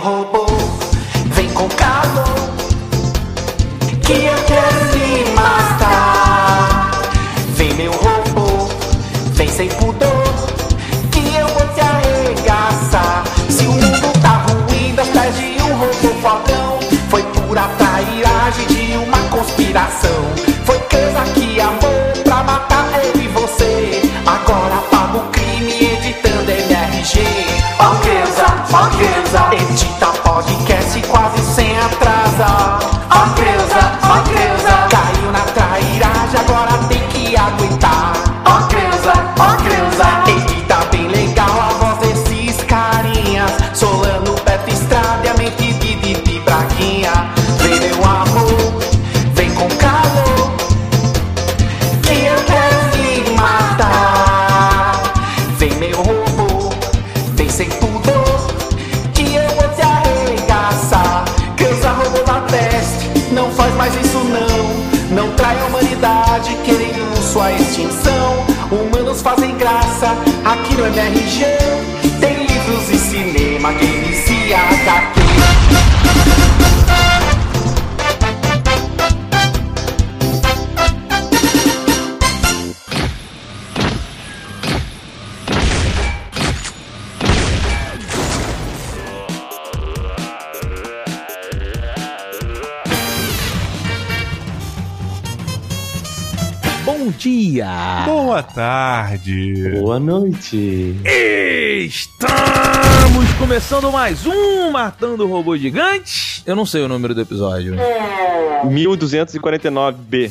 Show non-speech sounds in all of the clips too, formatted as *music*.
robô, sua extinção. Humanos fazem graça, aqui no MRG. Tem livros e cinema, games e HQ. Dia! Boa tarde. Boa noite. Estamos começando mais um Matando Robô Gigante. Eu não sei o número do episódio. 1249B.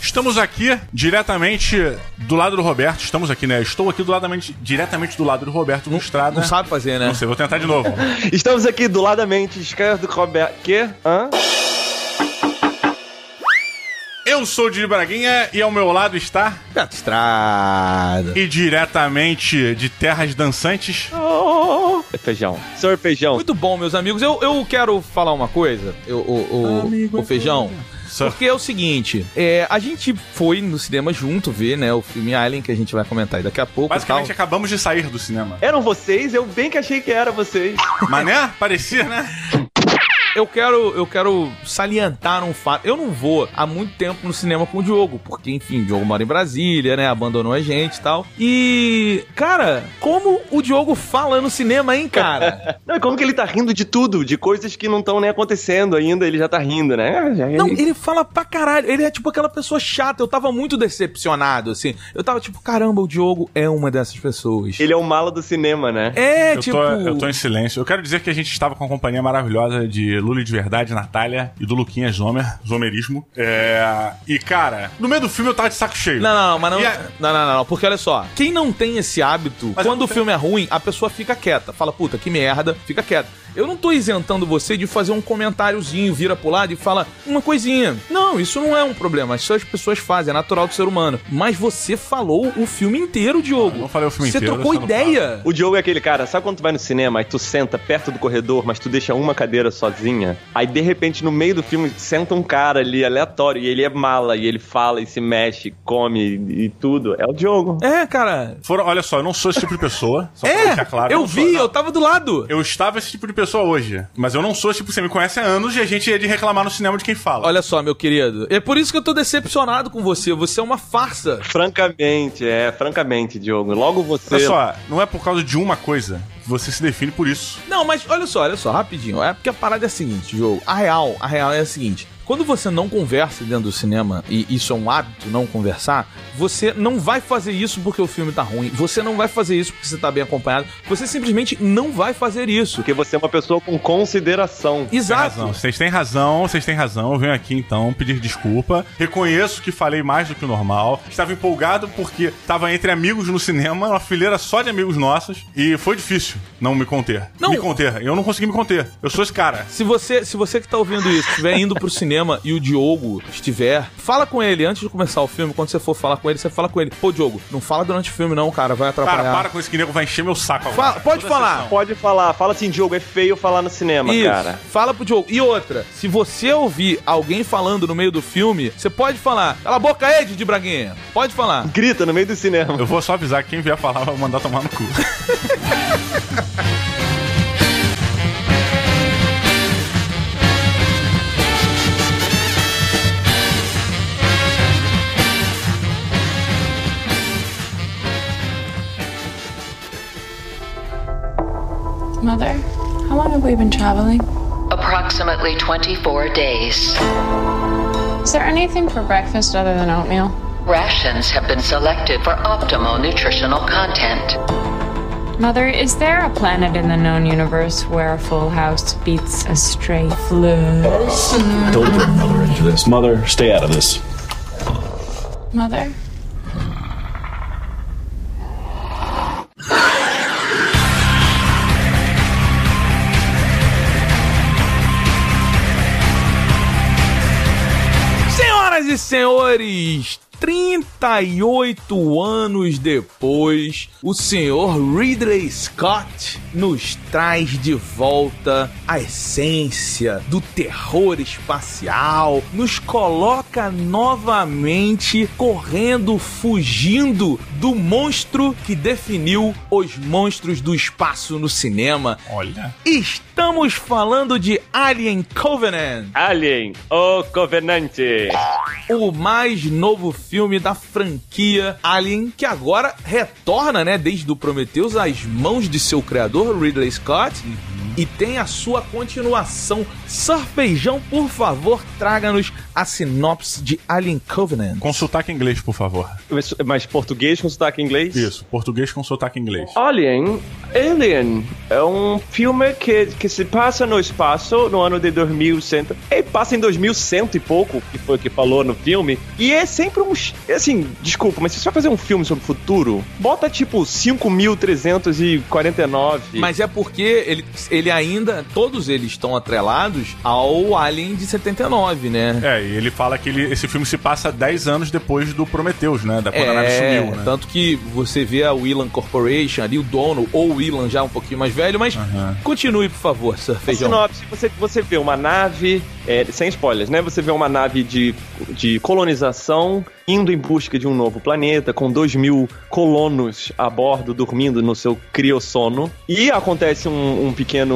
Estamos aqui diretamente do lado do Roberto. Estamos aqui, né? Estou aqui do lado, diretamente do lado do Roberto no estrada. Não sabe fazer, né? Não sei, vou tentar de novo. *laughs* Estamos aqui do lado da mente esquerda do Roberto. Que? Hã? Eu sou o Didi Braguinha e ao meu lado está. Beto Estrada. E diretamente de terras dançantes. Oh, é feijão. Senhor Feijão. Muito bom, meus amigos. Eu, eu quero falar uma coisa, eu, o, o, Amigo, o Feijão. Porque é o seguinte, é, a gente foi no cinema junto ver, né, o filme Alien, que a gente vai comentar aí daqui a pouco Basicamente e tal. acabamos de sair do cinema. Eram vocês? Eu bem que achei que era vocês. Mas né? Parecia, né? Eu quero, eu quero salientar um fato. Eu não vou há muito tempo no cinema com o Diogo, porque, enfim, o Diogo mora em Brasília, né? Abandonou a gente e tal. E, cara, como o Diogo fala no cinema, hein, cara? *laughs* Não, e como que ele tá rindo de tudo? De coisas que não estão nem acontecendo ainda, ele já tá rindo, né? Já- Não, ele fala pra caralho. Ele é tipo aquela pessoa chata. Eu tava muito decepcionado, assim. Eu tava tipo, caramba, o Diogo é uma dessas pessoas. Ele é o mala do cinema, né? É, Eu, tipo. tô, eu tô em silêncio. Eu quero dizer que a gente estava com a companhia maravilhosa de Luli de Verdade, Natália e do Luquinha Zomer, Zomerismo. É... E, cara, no meio do filme eu tava de saco cheio. Não, não, não, mas não, a- não, não, não, não, porque olha só, quem não tem esse hábito, Mas quando eu o filme é ruim, a pessoa fica quieta, fala, puta, que merda, fica quieta. Eu não tô isentando você de fazer um comentáriozinho, vira pro lado e fala uma coisinha. Não, isso não é um problema, isso as pessoas fazem, é natural do ser humano. Mas você falou o filme inteiro, Diogo. Eu não falei o filme você inteiro, trocou só não ideia. O Diogo é aquele cara, sabe quando tu vai no cinema e tu senta perto do corredor, mas tu deixa uma cadeira sozinha? Aí de repente no meio do filme senta um cara ali aleatório e ele é mala e ele fala e se mexe, come e tudo. É o Diogo. É, cara. Foram, olha só, eu não sou esse tipo de pessoa. Só pra É, deixar claro. eu sou- vi, não. eu tava do lado. Eu estava esse tipo de pessoa hoje. Mas eu não sou esse tipo, você me conhece há anos e a gente ia de reclamar no cinema de quem fala. Olha só, meu querido. É por isso que eu tô decepcionado com você. Você é uma farsa. Francamente, é, francamente, Diogo. Logo você. Olha só, não é por causa de uma coisa você se define por isso. Não, mas olha só, olha só, rapidinho. É porque a parada é a seguinte, jogo. A real, a real é a seguinte. Quando você não conversa dentro do cinema, e isso é um hábito, não conversar, você não vai fazer isso porque o filme tá ruim. Você não vai fazer isso porque você tá bem acompanhado. Você simplesmente não vai fazer isso. Porque você é uma pessoa com consideração. Tem Exato. razão. Vocês têm razão, vocês têm razão. Eu venho aqui então pedir desculpa. Reconheço que falei mais do que o normal. Estava empolgado porque estava entre amigos no cinema, uma fileira só de amigos nossos. E foi difícil não me conter. Não. Me conter. Eu não consegui me conter. Eu sou esse cara. Se você, se você que tá ouvindo isso estiver indo pro cinema e o Diogo estiver, fala com ele antes de começar o filme. Quando você for falar com ele, você fala com ele. Pô, Diogo, não fala durante o filme, não, cara. Vai atrapalhar. Cara, para com esse que nego vai encher meu saco agora. Fala- pode Toda falar. Pode falar, fala assim, Diogo, é feio falar no cinema, Isso. cara. Fala pro Diogo. E outra, se você ouvir alguém falando no meio do filme, você pode falar. Cala a boca aí, de Braguinha. Pode falar. Grita no meio do cinema. Eu vou só avisar que quem vier falar vai mandar tomar no cu. *laughs* have we been traveling? Approximately 24 days. Is there anything for breakfast other than oatmeal? Rations have been selected for optimal nutritional content. Mother, is there a planet in the known universe where a full house beats a stray flush? Don't bring Mother into this. Mother, stay out of this. Mother? Senhores, 38 anos depois, o senhor Ridley Scott nos traz de volta a essência do terror espacial, nos coloca novamente correndo, fugindo do monstro que definiu os monstros do espaço no cinema. Olha. Estamos falando de Alien Covenant. Alien, o Covenante. o mais novo filme da franquia Alien, que agora retorna, né, desde o Prometheus às mãos de seu criador, Ridley Scott. E tem a sua continuação. Sarfeijão, por favor, traga-nos a sinopse de Alien Covenant. Com sotaque inglês, por favor. Mas, mas português com sotaque inglês? Isso, português com sotaque inglês. Alien, Alien é um filme que, que se passa no espaço no ano de 2100. Ele passa em 2100 e pouco, que foi o que falou no filme. E é sempre um. Assim, desculpa, mas se você vai fazer um filme sobre o futuro, bota tipo 5349. Mas é porque ele, ele ainda. Todos eles estão atrelados ao Alien de 79, né? É, e ele fala que ele- esse filme se passa 10 anos depois do Prometheus, né? Da quando a nave sumiu, né? tanto que você vê a Whelan Corporation ali, o dono, ou o Whelan já um pouquinho mais velho, mas continue, por favor, Sir Feijão. sinopse, você, você vê uma nave, é, sem spoilers, né? Você vê uma nave de, de colonização indo em busca de um novo planeta, com dois mil colonos a bordo, dormindo no seu criossono. E acontece um, um pequeno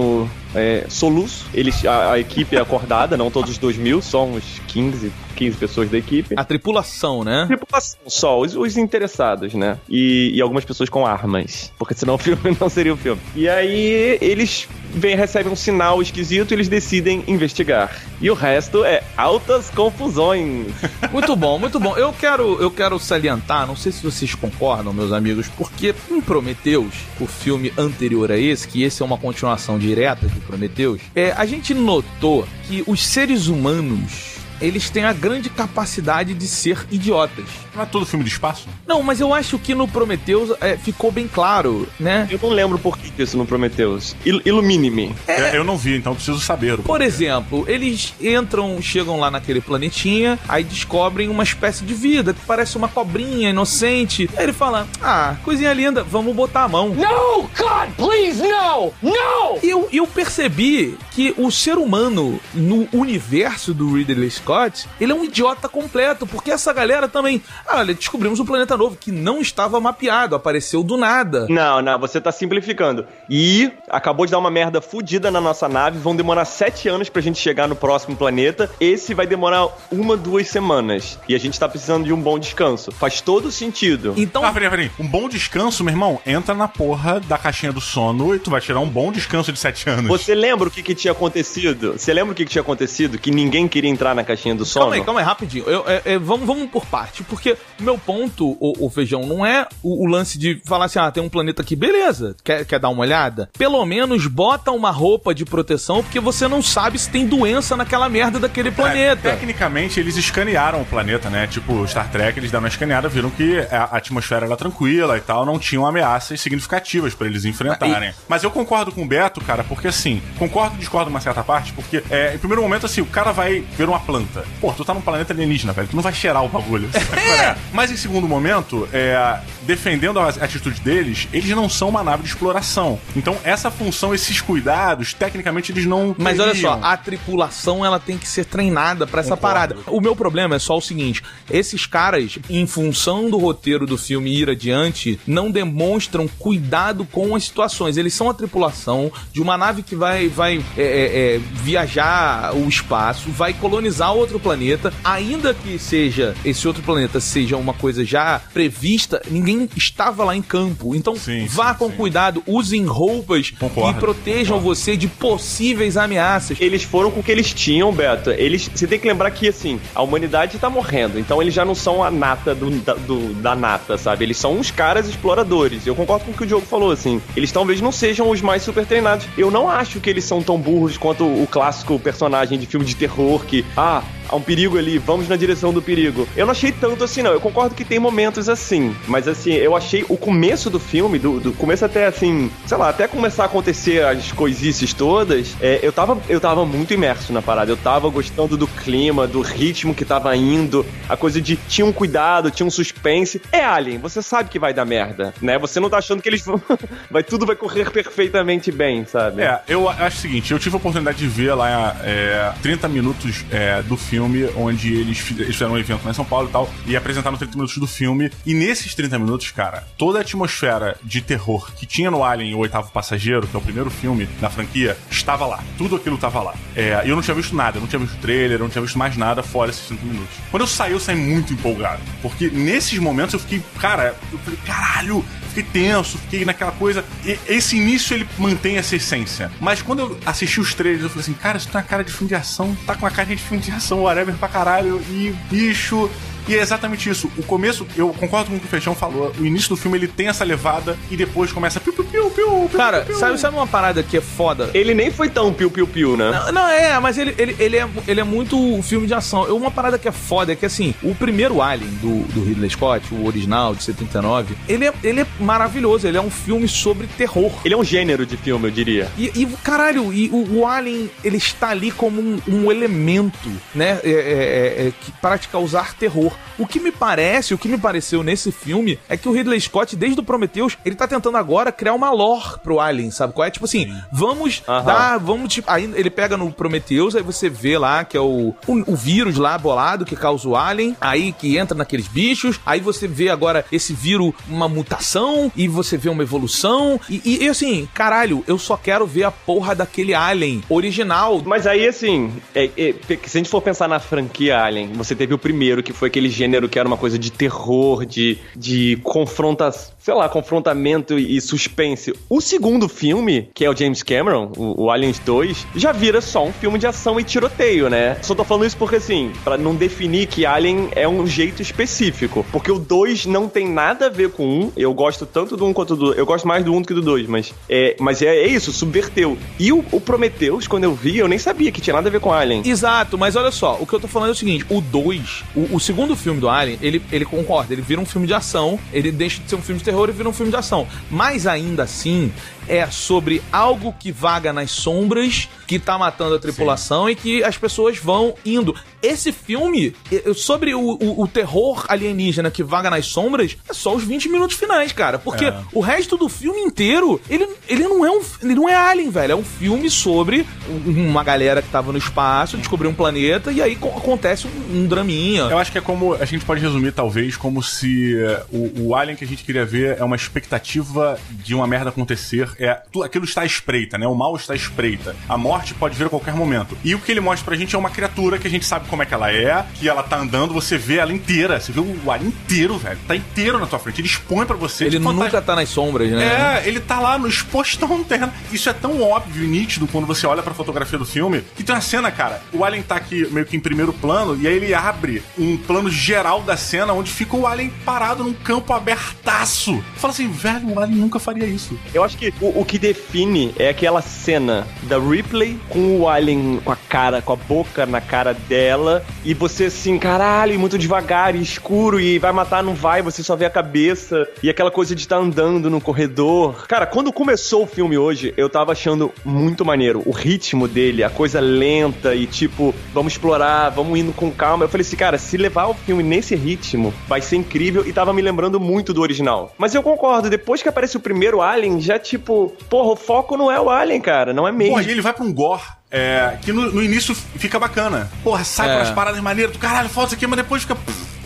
é, soluço. Eles, a, a equipe é acordada, não todos os dois mil, só uns 15, 15 pessoas da equipe. A tripulação, né? Tripulação só, os, os interessados, né? E, e algumas pessoas com armas. Porque senão o *laughs* filme não seria o filme. E aí eles vem, recebem um sinal esquisito e eles decidem investigar. E o resto é altas confusões. *laughs* Muito bom, muito bom. Eu quero, eu quero salientar, não sei se vocês concordam, meus amigos, porque em Prometheus, o filme anterior a esse, que esse é uma continuação direta de Prometheus, é, a gente notou que os seres humanos eles têm a grande capacidade de ser idiotas. Não é todo filme de espaço? Não, mas eu acho que no Prometheus é, ficou bem claro, né? Eu não lembro por que isso no Prometheus. Il Ilumine-me. Eu, eu não vi, então preciso saber. o Por exemplo, eles entram, chegam lá naquele planetinha, aí descobrem uma espécie de vida que parece uma cobrinha inocente. Aí ele fala: Ah, coisinha linda, vamos botar a mão. No! God, please, no! No! E eu, eu percebi que o ser humano no universo do Ridley Scott, ele é um idiota completo, porque essa galera também. Ah, olha, descobrimos um planeta novo que não estava mapeado, apareceu do nada. Não, não, você tá simplificando. E acabou de dar uma merda fudida na nossa nave. Vão demorar sete anos pra gente chegar no próximo planeta. Esse vai demorar uma, duas semanas. E a gente tá precisando de um bom descanso. Faz todo sentido. Então, Ah, peraí, peraí. Um bom descanso, meu irmão, entra na porra da caixinha do sono e tu vai tirar um bom descanso de 7 anos. Você lembra o que, que tinha acontecido? Você lembra o que, que tinha acontecido? Que ninguém queria entrar na caixinha do sono? Calma aí, calma aí, rapidinho. Eu, é, é, vamos, vamos por parte, porque o meu ponto, o, o feijão, não é o, o lance de falar assim, ah, tem um planeta aqui, beleza, quer, quer dar uma olhada? Pelo menos bota uma roupa de proteção, porque você não sabe se tem doença naquela merda daquele É, planeta. tecnicamente, eles escanearam o planeta, né? Tipo, Star Trek, eles deram uma escaneada, viram que a atmosfera era tranquila e tal, não tinham ameaças significativas pra eles enfrentarem. Mas eu concordo com o Beto, cara, porque assim, concordo e discordo uma certa parte, porque é, em primeiro momento, assim, o cara vai ver uma planta. Pô, tu tá num planeta alienígena, velho, tu não vai cheirar o bagulho. *laughs* É. Mas em segundo momento, é, defendendo a atitude deles, eles não são uma nave de exploração. Então, essa função, esses cuidados, tecnicamente, eles não. Mas olha teriam. só, a tripulação ela tem que ser treinada pra essa Concordo. parada. O meu problema é só o seguinte: esses caras, em função do roteiro do filme ir adiante, não demonstram cuidado com as situações. Eles são a tripulação de uma nave que vai, vai é, é, é, viajar o espaço, vai colonizar outro planeta, ainda que seja esse outro planeta seja uma coisa já prevista, ninguém Estava lá em campo. Então Sim, vá sim, com sim. cuidado, usem roupas Concordo, que protejam concordo. você de possíveis ameaças. Eles foram com o que eles tinham, Beto. Eles, você tem que lembrar que, assim, a humanidade tá morrendo. Então eles já não são a nata do, da, do- da nata, sabe? Eles são uns caras exploradores. Eu concordo com o que o Diogo falou, assim. Eles talvez não sejam os mais super treinados. Eu não acho que eles são tão burros quanto o clássico personagem de filme de terror que, ah, há um perigo ali, vamos na direção do perigo. Eu não achei tanto assim, não. Eu concordo que tem momentos assim. Mas assim, eu achei o começo do filme, do, do começo até assim, sei lá, até começar a acontecer as coisices todas, é, eu, tava, eu tava muito imerso na parada. Eu tava gostando do clima, do ritmo que tava indo, a coisa de tinha um cuidado, tinha um suspense. É Alien, você sabe que vai dar merda, né? Você não tá achando que eles vão. *laughs* vai, tudo vai correr perfeitamente bem, sabe? É, eu acho o seguinte, eu tive a oportunidade de ver lá é, 30 minutos é, do filme, onde eles, fi- eles fizeram um evento lá em São Paulo e tal, e apresentaram 30 minutos do filme. E nesses 30 minutos, cara, toda a atmosfera de terror que tinha no Alien, o Oitavo Passageiro, que é o primeiro filme da franquia, estava lá. Tudo aquilo tava lá. É, eu não tinha visto nada, eu não tinha visto trailer, eu não tinha visto mais nada fora esses 30 minutos. Quando eu saí, eu saí muito empolgado. Porque nesses momentos eu fiquei, cara, eu falei, caralho, fiquei tenso, fiquei naquela coisa. E esse início ele mantém essa essência. Mas quando eu assisti os trailers, eu falei assim, cara, isso tá uma cara de filme de ação, tá com uma cara de filme de ação, whatever pra caralho, e bicho. E é exatamente isso. O começo, eu concordo com o que o Fechão falou. O início do filme ele tem essa levada e depois começa piu piu piu piu. piu, Cara, piu, piu. sabe, sabe uma parada que é foda? Ele nem foi tão piu-piu-piu, né? Não, não, é, mas ele, ele, ele, é, ele é muito filme de ação. Uma parada que é foda é que, assim, o primeiro Alien do, do Ridley Scott, o original de 79, ele é, ele é maravilhoso. Ele é um filme sobre terror. Ele é um gênero de filme, eu diria. E, e, caralho, e o, o Alien, ele está ali como um, um elemento, né? É, é, é, é, que, para te causar terror. O que me parece, o que me pareceu nesse filme é que o Ridley Scott, desde o Prometheus, ele tá tentando agora criar uma lore pro Alien, sabe qual é? Tipo assim, vamos Aham. dar, vamos, tipo, aí ele pega no Prometheus, aí você vê lá que é o, o, o vírus lá bolado que causa o Alien, aí que entra naqueles bichos, aí você vê agora esse vírus, uma mutação, e você vê uma evolução, e, e, e assim, caralho, eu só quero ver a porra daquele Alien original. Mas aí, assim, é- é, se a gente for pensar na franquia Alien, você teve o primeiro, que foi aquele gênero que era uma coisa de terror, de, de confronta, sei lá, confrontamento e suspense. O segundo filme, que é o James Cameron, o, o Aliens 2, já vira só um filme de ação e tiroteio, né? Só tô falando isso porque, assim, pra não definir que Alien é um jeito específico. Porque o 2 não tem nada a ver com 1. Eu gosto tanto do 1 quanto do 2. Eu gosto mais do 1 do que do 2, mas é, mas é, é isso, subverteu. E o, o Prometheus, quando eu vi, eu nem sabia que tinha nada a ver com Alien. Exato, mas olha só, o que eu tô falando é o seguinte: o 2, o, o segundo filme do Alien, ele, ele concorda, ele vira um filme de ação, ele deixa de ser um filme de terror e vira um filme de ação. Mas ainda assim, é sobre algo que vaga nas sombras, que tá matando a tripulação e que as pessoas vão indo. Esse filme, sobre o, o- o terror alienígena que vaga nas sombras, é só os 20 minutos finais, cara. Porque É. o resto do filme inteiro, ele, ele não é um. Ele não é Alien, velho. É um filme sobre um- uma galera que tava no espaço, descobriu um planeta, e aí co- acontece um, um draminha. Eu acho que é como. A gente pode resumir, talvez, como se eh, o, o Alien que a gente queria ver é uma expectativa de uma merda acontecer. É, aquilo está à espreita, né? O mal está à espreita. A morte pode vir a qualquer momento. E o que ele mostra pra gente é uma criatura que a gente sabe como é que ela é, que ela tá andando, você vê ela inteira. Você vê o Alien inteiro, velho. Tá inteiro na tua frente. Ele expõe pra você. Ele nunca tá nas sombras, né? É, ele tá lá no expostão terra. Isso é tão óbvio e nítido quando você olha pra fotografia do filme, que tem uma cena, cara, o Alien tá aqui meio que em primeiro plano, e aí ele abre um plano geral da cena onde fica o Alien parado num campo abertaço. Fala assim, velho, o Alien nunca faria isso. Eu acho que o, o que define é aquela cena da Ripley com o Alien com a cara, com a boca na cara dela, e você assim, caralho, muito devagar e escuro, e vai matar, não vai, você só vê a cabeça, e aquela coisa de estar andando no corredor. Cara, quando começou o filme hoje, eu tava achando muito maneiro. O ritmo dele, a coisa lenta e tipo, vamos explorar, vamos indo com calma. Eu falei assim, cara, se levar o filme nesse ritmo, vai ser incrível, e tava me lembrando muito do original. Mas eu concordo, depois que aparece o primeiro Alien, já tipo, porra, o foco não é o Alien, cara, não é mesmo. E ele vai pra um gore. É, que no, no início fica bacana. Porra, sai É. com as paradas maneiras, do caralho, foda isso aqui, mas depois fica.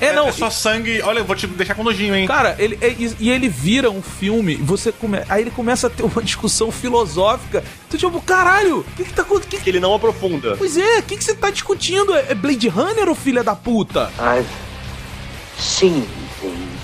É, não, É só sangue. Olha, eu vou te deixar com nojinho, hein? Cara, ele, é- e e ele vira um filme, você come, aí ele começa a ter uma *laughs* discussão filosófica. Tu tipo, caralho, o que que tá acontecendo? Que- Que ele não aprofunda. Pois é, o que que você tá discutindo? É é Blade Runner ou filha da puta? I've seen things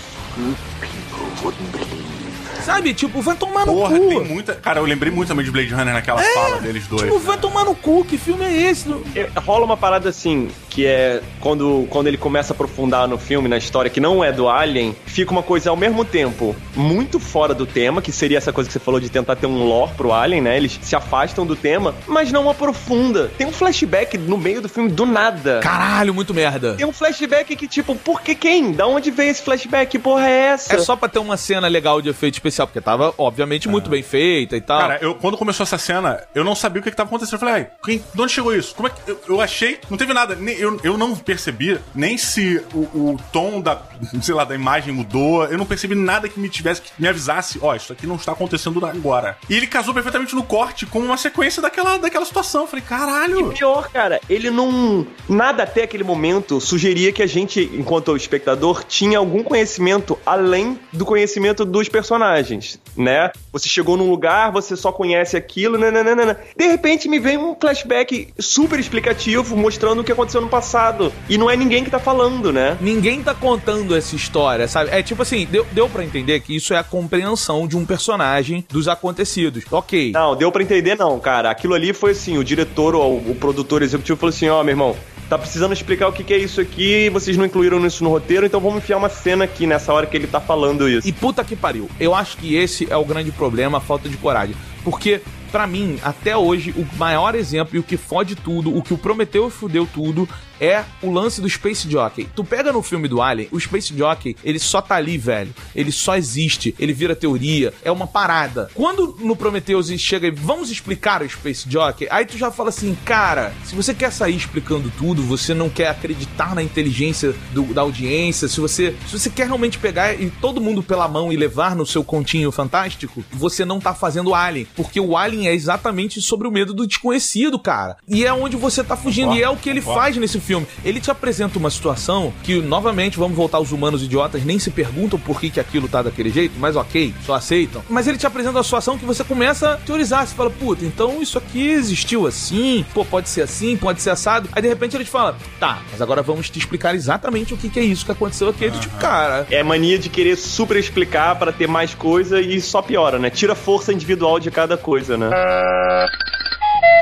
Sabe? Tipo, vai tomar no Porra, cu. tem muita. Cara, eu lembrei muito também de Blade Runner naquela fala deles dois. Tipo, né? vai tomar no cu. Que filme é esse? É, Rola uma parada assim, que é quando, quando ele começa a aprofundar no filme, na história, que não é do Alien, fica uma coisa ao mesmo tempo muito fora do tema, que seria essa coisa que você falou de tentar ter um lore pro Alien, né? Eles se afastam do tema, mas não aprofunda. Tem um flashback no meio do filme do nada. Caralho, muito merda. Tem um flashback que, tipo, por que quem? Da onde veio esse flashback? Que porra é essa? É só pra ter uma cena legal de efeito especial, porque tava, obviamente, muito bem feita e tal. Cara, eu, quando começou essa cena, eu não sabia o que, que tava acontecendo. Eu falei, ai, quem, de onde chegou isso? Como é que. Eu, eu achei. Não teve nada. nem- eu, eu não percebi nem se o, o tom da. *laughs* Sei lá, da imagem mudou. Eu não percebi nada que me tivesse, que me avisasse, ó, isso aqui não está acontecendo agora. E ele casou perfeitamente no corte com uma sequência daquela, daquela situação. Eu falei, caralho. Pior, cara, ele não. Nada até aquele momento sugeria que a gente, enquanto espectador, tinha algum conhecimento além do conhecimento dos personagens, né? Você chegou num lugar, você só conhece aquilo, nananana. De repente me vem um flashback super explicativo mostrando o que aconteceu no passado. E não é ninguém que tá falando, né? Ninguém tá contando essa história, sabe? É tipo assim, deu, deu pra entender que isso é a compreensão de um personagem dos acontecidos. Ok. Não, deu pra entender não, cara. Aquilo ali foi assim, o diretor ou o produtor executivo falou assim, ó, meu irmão, tá precisando explicar o que, que é isso aqui, vocês não incluíram isso no roteiro, então vamos enfiar uma cena aqui nessa hora que ele tá falando isso. E puta que pariu. Eu acho que esse é o grande problema, a falta de coragem. Porque, pra mim, até hoje, o maior exemplo e o que fode tudo, o que o Prometeu fudeu tudo, é o lance do Space Jockey. Tu pega no filme do Alien, o Space Jockey, ele só tá ali, velho. Ele só existe, ele vira teoria, é uma parada. Quando no Prometheus chega e vamos explicar o Space Jockey, aí tu já fala assim, cara, se você quer sair explicando tudo, você não quer acreditar na inteligência do- da audiência, se você, se você quer realmente pegar e todo mundo pela mão e levar no seu continho fantástico, você não tá fazendo Alien, porque o Alien é exatamente sobre o medo do desconhecido, cara. E é onde você tá fugindo, e é o que ele faz nesse filme. Ele te apresenta uma situação que, novamente, vamos voltar aos humanos idiotas, nem se perguntam por que, que aquilo tá daquele jeito, mas ok, só aceitam. Mas ele te apresenta uma situação que você começa a teorizar. Você fala, puta, então isso aqui existiu assim, pô, pode ser assim, pode ser assado. Aí de repente ele te fala, tá, mas agora vamos te explicar exatamente o que, que é isso que aconteceu aqui. Tu, tipo, cara. É mania de querer super explicar pra ter mais coisa e só piora, né? Tira a força individual de cada coisa, né?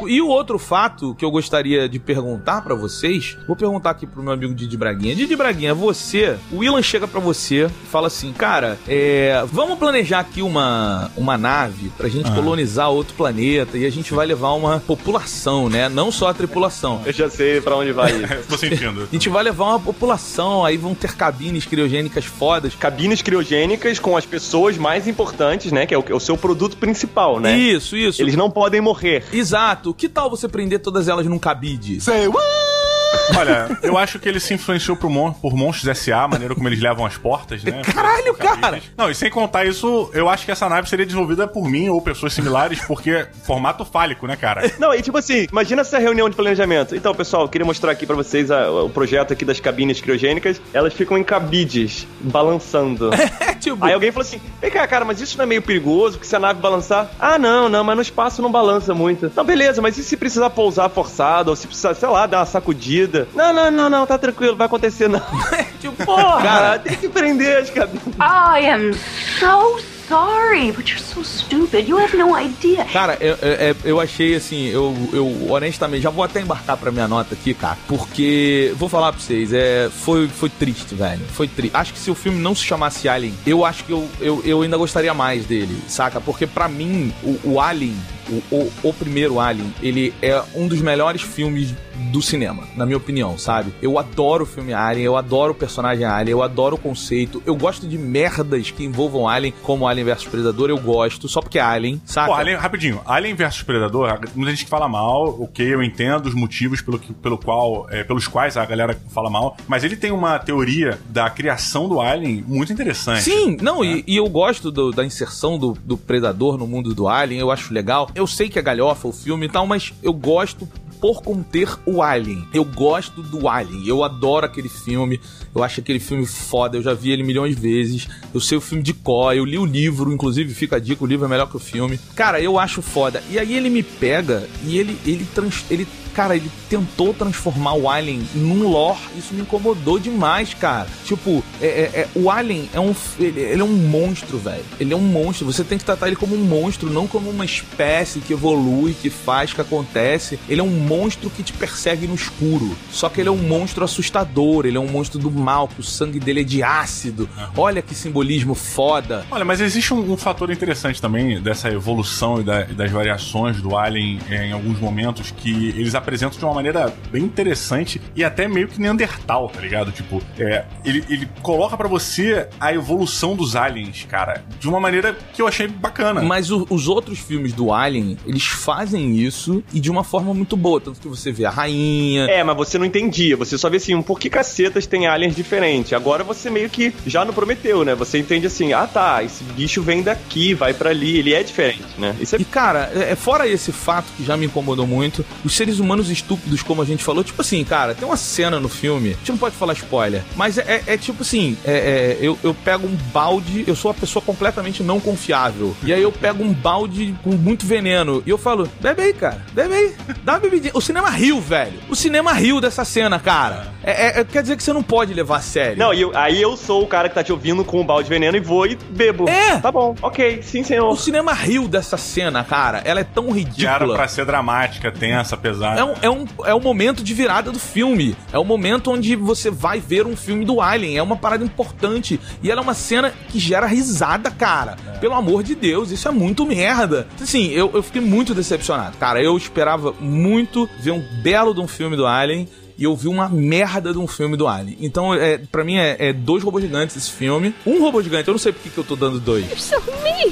E o outro fato que eu gostaria de perguntar pra vocês, vou perguntar aqui pro meu amigo Didi Braguinha. Didi Braguinha, você, o Willan chega pra você e fala assim, cara, é, vamos planejar aqui uma, uma nave pra gente colonizar outro planeta e a gente vai levar uma população, né? Não só a tripulação. Eu já sei pra onde vai *laughs* isso. Tô sentindo. A gente vai levar uma população, aí vão ter cabines criogênicas fodas. Cabines criogênicas com as pessoas mais importantes, né? Que é o, é o seu produto principal, né? Isso, isso. Eles não podem morrer. Exato. Que tal você prender todas elas num cabide? Olha, eu acho que ele se influenciou por, mon por Monstros S.A., a maneira como eles levam as portas, né? Caralho, cara! Não, e sem contar isso, eu acho que essa nave seria desenvolvida por mim ou pessoas similares, porque formato fálico, né, cara? Não, e tipo assim, imagina essa reunião de planejamento. Então, pessoal, eu queria mostrar aqui pra vocês a- o projeto aqui das cabines criogênicas. Elas ficam em cabides, balançando. *laughs* É tipo. Aí alguém falou assim: vem cá, cara, mas isso não é meio perigoso? Que se a nave balançar? Ah, não, não, mas no espaço não balança muito. Não, beleza, mas e se precisar pousar forçado? Ou se precisar, sei lá, dar uma sacudida? Não, não, não, não, tá tranquilo, vai acontecer não. *laughs* tipo, Porra, Cara, tem que prender as cabines. I am so sorry, but you're so stupid. You have no idea. Cara, eu, eu, eu achei assim, eu, eu honestamente, já vou até embarcar pra minha nota aqui, cara, porque, vou falar pra vocês, é, foi, foi triste, velho, foi triste. Acho que se o filme não se chamasse Alien, eu acho que eu, eu, eu ainda gostaria mais dele, saca? Porque pra mim, o, o Alien, o, o, o primeiro Alien, ele é um dos melhores filmes do cinema, na minha opinião, sabe? Eu adoro o filme Alien, eu adoro o personagem Alien, eu adoro o conceito, eu gosto de merdas que envolvam Alien, como Alien vs Predador, eu gosto, só porque é Alien, saca? Pô, Alien, rapidinho, Alien vs Predador, muita gente que fala mal, ok, eu entendo os motivos pelo, que- pelo qual, é, pelos quais a galera fala mal, mas ele tem uma teoria da criação do Alien muito interessante. Sim, não, e, e eu gosto do- da inserção do, do Predador no mundo do Alien, eu acho legal. Eu sei que é galhofa o filme e tal, mas eu gosto por conter o Alien. Eu gosto do Alien, eu adoro aquele filme, eu acho aquele filme foda, eu já vi ele milhões de vezes, eu sei o filme de có, eu li o livro, inclusive fica a dica, o livro é melhor que o filme. Cara, eu acho foda. E aí ele me pega e ele, ele, trans, ele cara, ele tentou transformar o Alien num lore. Isso me incomodou demais, cara. Tipo, é, é- é- o Alien é um. Ele, ele é um monstro, velho. Ele é um monstro. Você tem que tratar ele como um monstro, não como uma espécie que evolui, que faz, que acontece. Ele é um monstro que te persegue no escuro. Só que ele é um monstro assustador. Ele é um monstro do mal, que o sangue dele é de ácido. Olha que simbolismo foda. Olha, mas existe um, um fator interessante também dessa evolução e, da- e das variações do Alien é, em alguns momentos que eles apresentam de uma maneira bem interessante e até meio que Neandertal, tá ligado? Tipo, é, ele, ele coloca pra você a evolução dos aliens, cara, de uma maneira que eu achei bacana. Mas o- os outros filmes do Alien, eles fazem isso e de uma forma muito boa. Tanto que você vê a rainha. É, mas você não entendia. Você só vê assim, por que cacetas tem aliens diferentes? Agora você meio que já não prometeu, né? Você entende assim, ah tá, esse bicho vem daqui, vai pra ali, ele é diferente, né? Isso é E cara, é, é fora esse fato que já me incomodou muito, os seres humanos estúpidos, como a gente falou, tipo assim, cara, tem uma cena no filme, a gente não pode falar spoiler, mas é, é- é tipo assim, é- é, eu, eu pego um balde, eu sou uma pessoa completamente não confiável, e aí eu pego um balde com muito veneno, e eu falo, bebe aí, cara, bebe aí, dá uma bebidinha. O cinema riu, velho. O cinema riu dessa cena, cara. É, é- é- quer dizer que você não pode levar a sério. Não, e eu- aí eu sou o cara que tá te ouvindo com o balde de veneno e vou e bebo. É. Tá bom, ok, sim, O senhor. cinema riu dessa cena, cara. Ela é tão ridícula. pra ser dramática, tensa, pesada. É um, é, um, é um momento de virada do filme. É o momento onde você vai ver um filme do Alien. É uma parada importante. E ela é uma cena que gera risada, cara. Pelo amor de Deus, isso é muito merda. Assim, eu, eu fiquei muito decepcionado. Cara, eu esperava muito ver um belo de um filme do Alien. E eu vi uma merda de um filme do Alien. Então, é, pra mim, é, é dois robôs gigantes esse filme. Um robô gigante, eu não sei por que que eu tô dando dois. So me.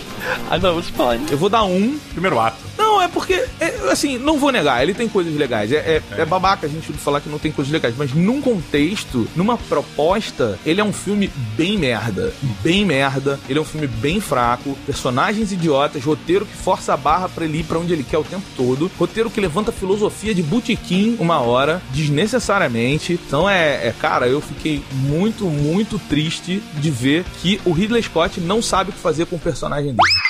I know, it's fine. Eu vou dar um, Primeiro ato. não, é porque, é, assim, não vou negar, ele tem coisas legais. É, é, é babaca a gente falar que não tem coisas legais, mas num contexto, numa proposta, ele é um filme bem merda. Bem merda. Ele é um filme bem fraco, personagens idiotas, roteiro que força a barra pra ele ir pra onde ele quer o tempo todo, roteiro que levanta filosofia de botequim uma hora, desnecessariamente. Então é, é, cara, eu fiquei muito, muito triste de ver que o Ridley Scott não sabe o que fazer com o personagem dele.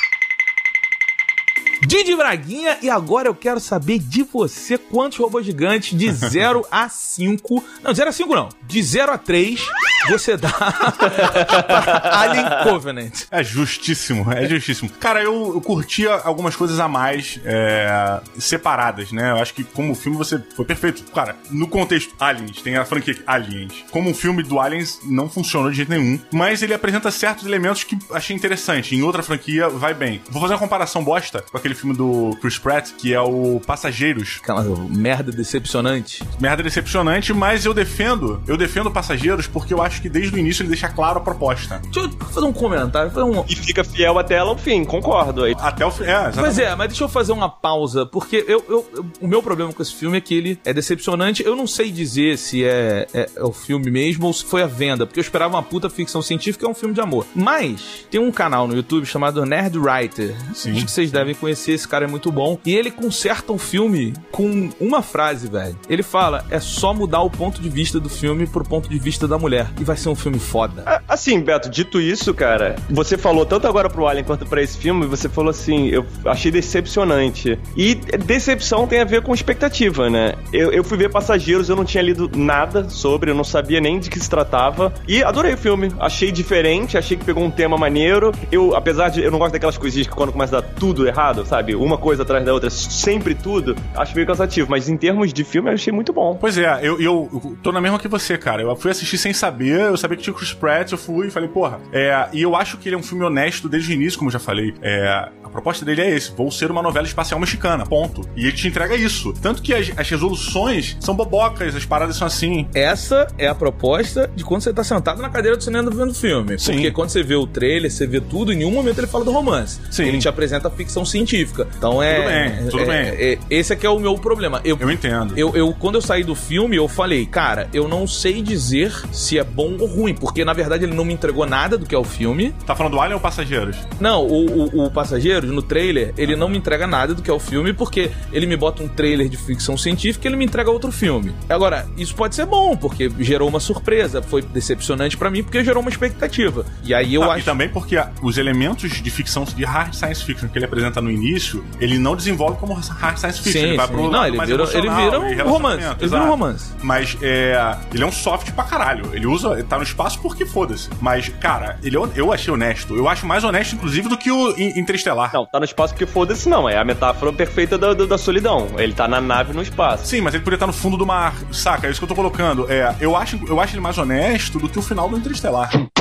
Didi Braguinha, e agora eu quero saber de você quantos robôs gigantes de *laughs* 0 a 5. Não, de 0 a 5 não. De 0 a 3 você dá *laughs* pra Alien Covenant. É justíssimo, é justíssimo. Cara, eu, eu curtia algumas coisas a mais é, separadas, né? Eu acho que como filme você foi perfeito. Cara, no contexto Aliens, tem a franquia Aliens. Como um filme do Aliens não funcionou de jeito nenhum, mas ele apresenta certos elementos que achei interessante. Em outra franquia vai bem. Vou fazer uma comparação bosta com aquele filme do Chris Pratt, que é o Passageiros. Aquela merda decepcionante. Merda decepcionante, mas eu defendo, eu defendo Passageiros porque eu acho que desde o início ele deixa claro a proposta. Deixa eu fazer um comentário. fazer um- E fica fiel até ela ao fim, concordo. Aí. Até o fim. É, exatamente. Pois é, mas deixa eu fazer uma pausa, porque eu, eu- eu- o meu problema com esse filme é que ele é decepcionante. Eu não sei dizer se é, é- é o filme mesmo ou se foi a venda, porque eu esperava uma puta ficção científica, é um filme de amor. Mas tem um canal no YouTube chamado Nerd Writer. Sim. Acho que vocês devem conhecer, esse cara é muito bom. E ele conserta o filme com uma frase, velho. Ele fala: é só mudar o ponto de vista do filme pro ponto de vista da mulher. E vai ser um filme foda. Assim, Beto, dito isso, cara, você falou tanto agora pro Alien quanto pra esse filme, você falou assim, eu achei decepcionante. E decepção tem a ver com expectativa, né? Eu, eu fui ver Passageiros, eu não tinha lido nada sobre, eu não sabia nem de que se tratava. E adorei o filme. Achei diferente, achei que pegou um tema maneiro. Eu, apesar de eu não gosto daquelas coisinhas que quando começa a dar tudo errado, sabe? Uma coisa atrás da outra, sempre tudo, acho meio cansativo. Mas em termos de filme, eu achei muito bom. Pois é, eu, eu, eu tô na mesma que você, cara. Eu fui assistir sem saber, eu sabia que tinha o Chris Pratt, eu fui e falei, porra. É, e eu acho que ele é um filme honesto desde o início, como eu já falei. É, a proposta dele é esse: vou ser uma novela espacial mexicana, ponto. E ele te entrega isso. Tanto que as, as resoluções são bobocas, as paradas são assim. Essa é a proposta de quando você tá sentado na cadeira do cinema vendo o filme. Sim. Porque quando você vê o trailer, você vê tudo, em nenhum momento ele fala do romance. Sim. Ele te apresenta a ficção científica. Então é. Tudo bem, tudo é- bem. é- esse aqui é o meu problema. Eu, Eu entendo. eu, eu- quando eu saí do filme, eu falei, cara, eu não sei dizer se é bom ou ruim, porque na verdade ele não me entregou nada do que é o filme. Tá falando do Alien ou Passageiros? Não, o, o, o Passageiros, no trailer, ele não me entrega nada do que é o filme, porque ele me bota um trailer de ficção científica e ele me entrega outro filme. Agora, isso pode ser bom, porque gerou uma surpresa, foi decepcionante pra mim, porque gerou uma expectativa. E aí eu Ah, acho. E também porque os elementos de ficção, de hard science fiction que ele apresenta no início, ele não desenvolve como hard science fiction. Sim, ele vai sim. pro Não, lado ele mais vira- ele vira um romance, ele vira um romance. Mas é, ele é um soft pra caralho. Ele usa, ele tá no espaço porque foda-se. Mas, cara, ele, é- eu achei honesto. Eu acho mais honesto, inclusive, do que o In- Interestelar. Não, tá no espaço porque foda-se não. É a metáfora perfeita da, da, da solidão. Ele tá na nave no espaço. Sim, mas ele poderia estar no fundo do mar, saca? É isso que eu tô colocando. É, eu, acho, eu acho ele mais honesto do que o final do Interestelar. *laughs*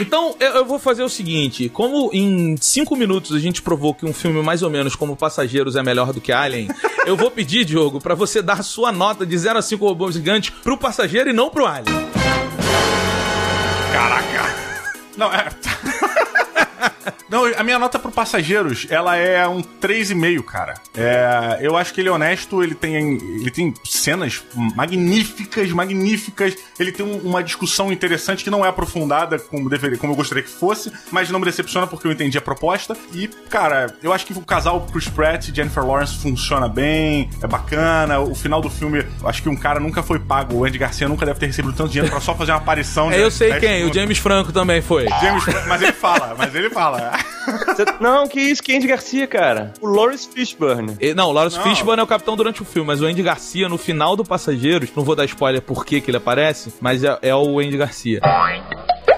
Então, eu, eu vou fazer o seguinte: como em cinco minutos a gente provou que um filme mais ou menos como Passageiros é melhor do que Alien, eu vou pedir, Diogo, pra você dar a sua nota de 0 a 5 robôs gigantes pro passageiro e não pro Alien. Caraca! Não, é. Não, a minha nota pro Passageiros, ela é um 3,5, cara. É, eu acho que ele é honesto, ele tem, ele tem cenas magníficas, magníficas. Ele tem um- uma discussão interessante que não é aprofundada como, deveria, como eu gostaria que fosse, mas não me decepciona porque eu entendi a proposta. E, cara, eu acho que o casal Chris Pratt e Jennifer Lawrence funciona bem, é bacana. O final do filme, acho que um cara nunca foi pago. O Andy Garcia nunca deve ter recebido tanto dinheiro pra só fazer uma aparição. É, de eu sei 10 quem, o. James Franco também foi. James, mas ele fala, mas ele fala. Cê- não, que isso, que Andy Garcia, cara. O Lawrence Fishburne. E- Não, o Lawrence Não. Fishburne é o capitão durante o filme, mas o Andy Garcia, no final do Passageiros, não vou dar spoiler por que que ele aparece, mas é, é o Andy Garcia.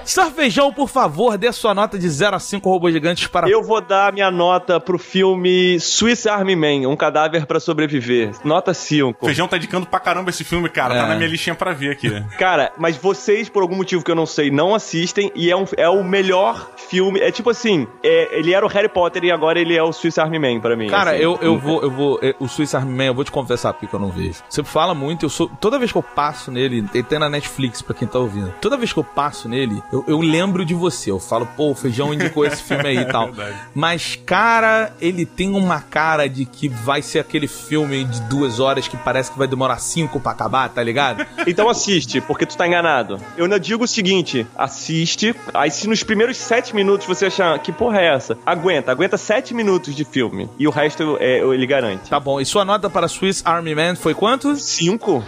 Sarfejão, por favor, dê sua nota de 0 a 5 robôs gigantes para. Eu vou dar minha nota pro filme Swiss Army Man, Um Cadáver pra Sobreviver. Nota 5. Feijão tá indicando pra caramba esse filme, cara. Tá É. na minha listinha pra ver aqui. *laughs* Cara, mas vocês, por algum motivo que eu não sei, não assistem e é, um, é o melhor filme. É tipo assim, é- ele era o Harry Potter e agora ele é o Swiss Army Man pra mim. Cara, assim. eu, eu vou, eu vou. eh, O Swiss Army Man, eu vou te confessar porque eu não vejo. Você fala muito, eu sou. Toda vez que eu passo nele, ele tem na Netflix pra quem tá ouvindo. Toda vez que eu passo nele, eu, eu lembro de você. Eu falo, pô, o feijão indicou esse filme aí e *laughs* tal. Verdade. Mas, cara, ele tem uma cara de que vai ser aquele filme de duas horas que parece que vai demorar cinco pra acabar, tá ligado? Então assiste, porque tu tá enganado. Eu ainda digo o seguinte: assiste, aí se nos primeiros sete minutos você achar que porra é essa, aguenta, aguenta sete minutos de filme. E o resto é, ele garante. Tá bom. E sua nota para Swiss Army Man foi quanto? Cinco?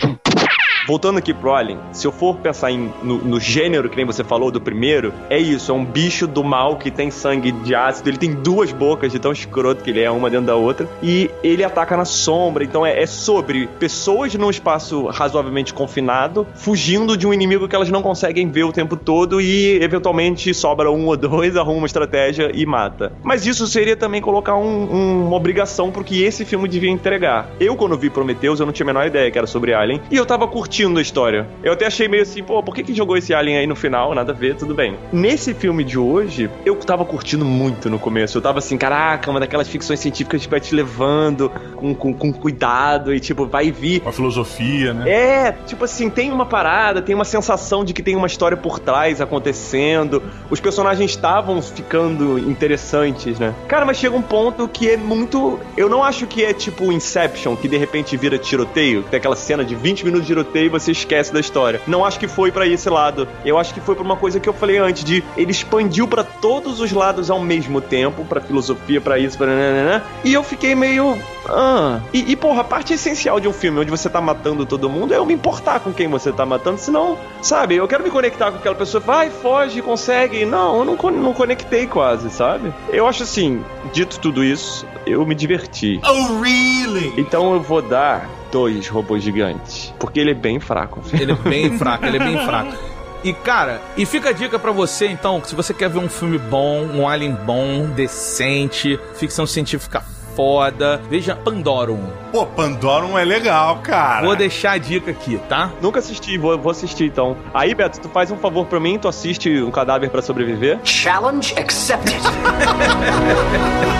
Voltando aqui pro Alien, se eu for pensar em, no, no gênero que nem você falou do primeiro, é isso, é um bicho do mal que tem sangue de ácido, ele tem duas bocas de tão escroto que ele é, uma dentro da outra, e ele ataca na sombra, então é, é sobre pessoas num espaço razoavelmente confinado, fugindo de um inimigo que elas não conseguem ver o tempo todo e eventualmente sobra um ou dois, *laughs* arruma uma estratégia e mata. Mas isso seria também colocar um- um- uma obrigação pro que esse filme devia entregar. Eu, quando vi Prometheus, eu não tinha a menor ideia que era sobre Alien, e eu tava curtindo a história. Eu até achei meio assim, pô, por que que jogou esse Alien aí no final? Nada a ver, tudo bem. Nesse filme de hoje, eu tava curtindo muito no começo. Eu tava assim, caraca, uma daquelas ficções científicas que vai te levando com, com, com cuidado e, tipo, vai vir. Com a filosofia, né? É, tipo assim, tem uma parada, tem uma sensação de que tem uma história por trás acontecendo. Os personagens estavam ficando interessantes, né? Cara, mas chega um ponto que é muito. Eu não acho que é tipo Inception, que de repente vira tiroteio, que tem aquela cena de 20 minutos de tiroteio e você esquece da história. Não acho que foi pra esse lado. Eu acho que foi pra uma coisa que eu falei antes, de ele expandiu pra todos os lados ao mesmo tempo, pra filosofia, pra isso, pra nananã, e eu fiquei meio. Ah. E, e, porra, a parte essencial de um filme onde você tá matando todo mundo é eu me importar com quem você tá matando, senão, sabe, eu quero me conectar com aquela pessoa, vai, foge, consegue. Não, eu não, não conectei quase, sabe? Eu acho assim, dito tudo isso, eu me diverti. Oh, really? Então eu vou dar dois robôs gigantes, porque ele é bem fraco. Ele é bem *laughs* fraco, ele é bem fraco. E cara, e fica a dica pra você então, que se você quer ver um filme bom, um Alien bom, decente, ficção científica foda, veja Pandorum. Pô, Pandorum é legal, cara. Vou deixar a dica aqui, tá? Nunca assisti, vou, vou assistir então. Aí, Beto, tu faz um favor pra mim, tu assiste um cadáver pra sobreviver? Challenge accepted. *laughs*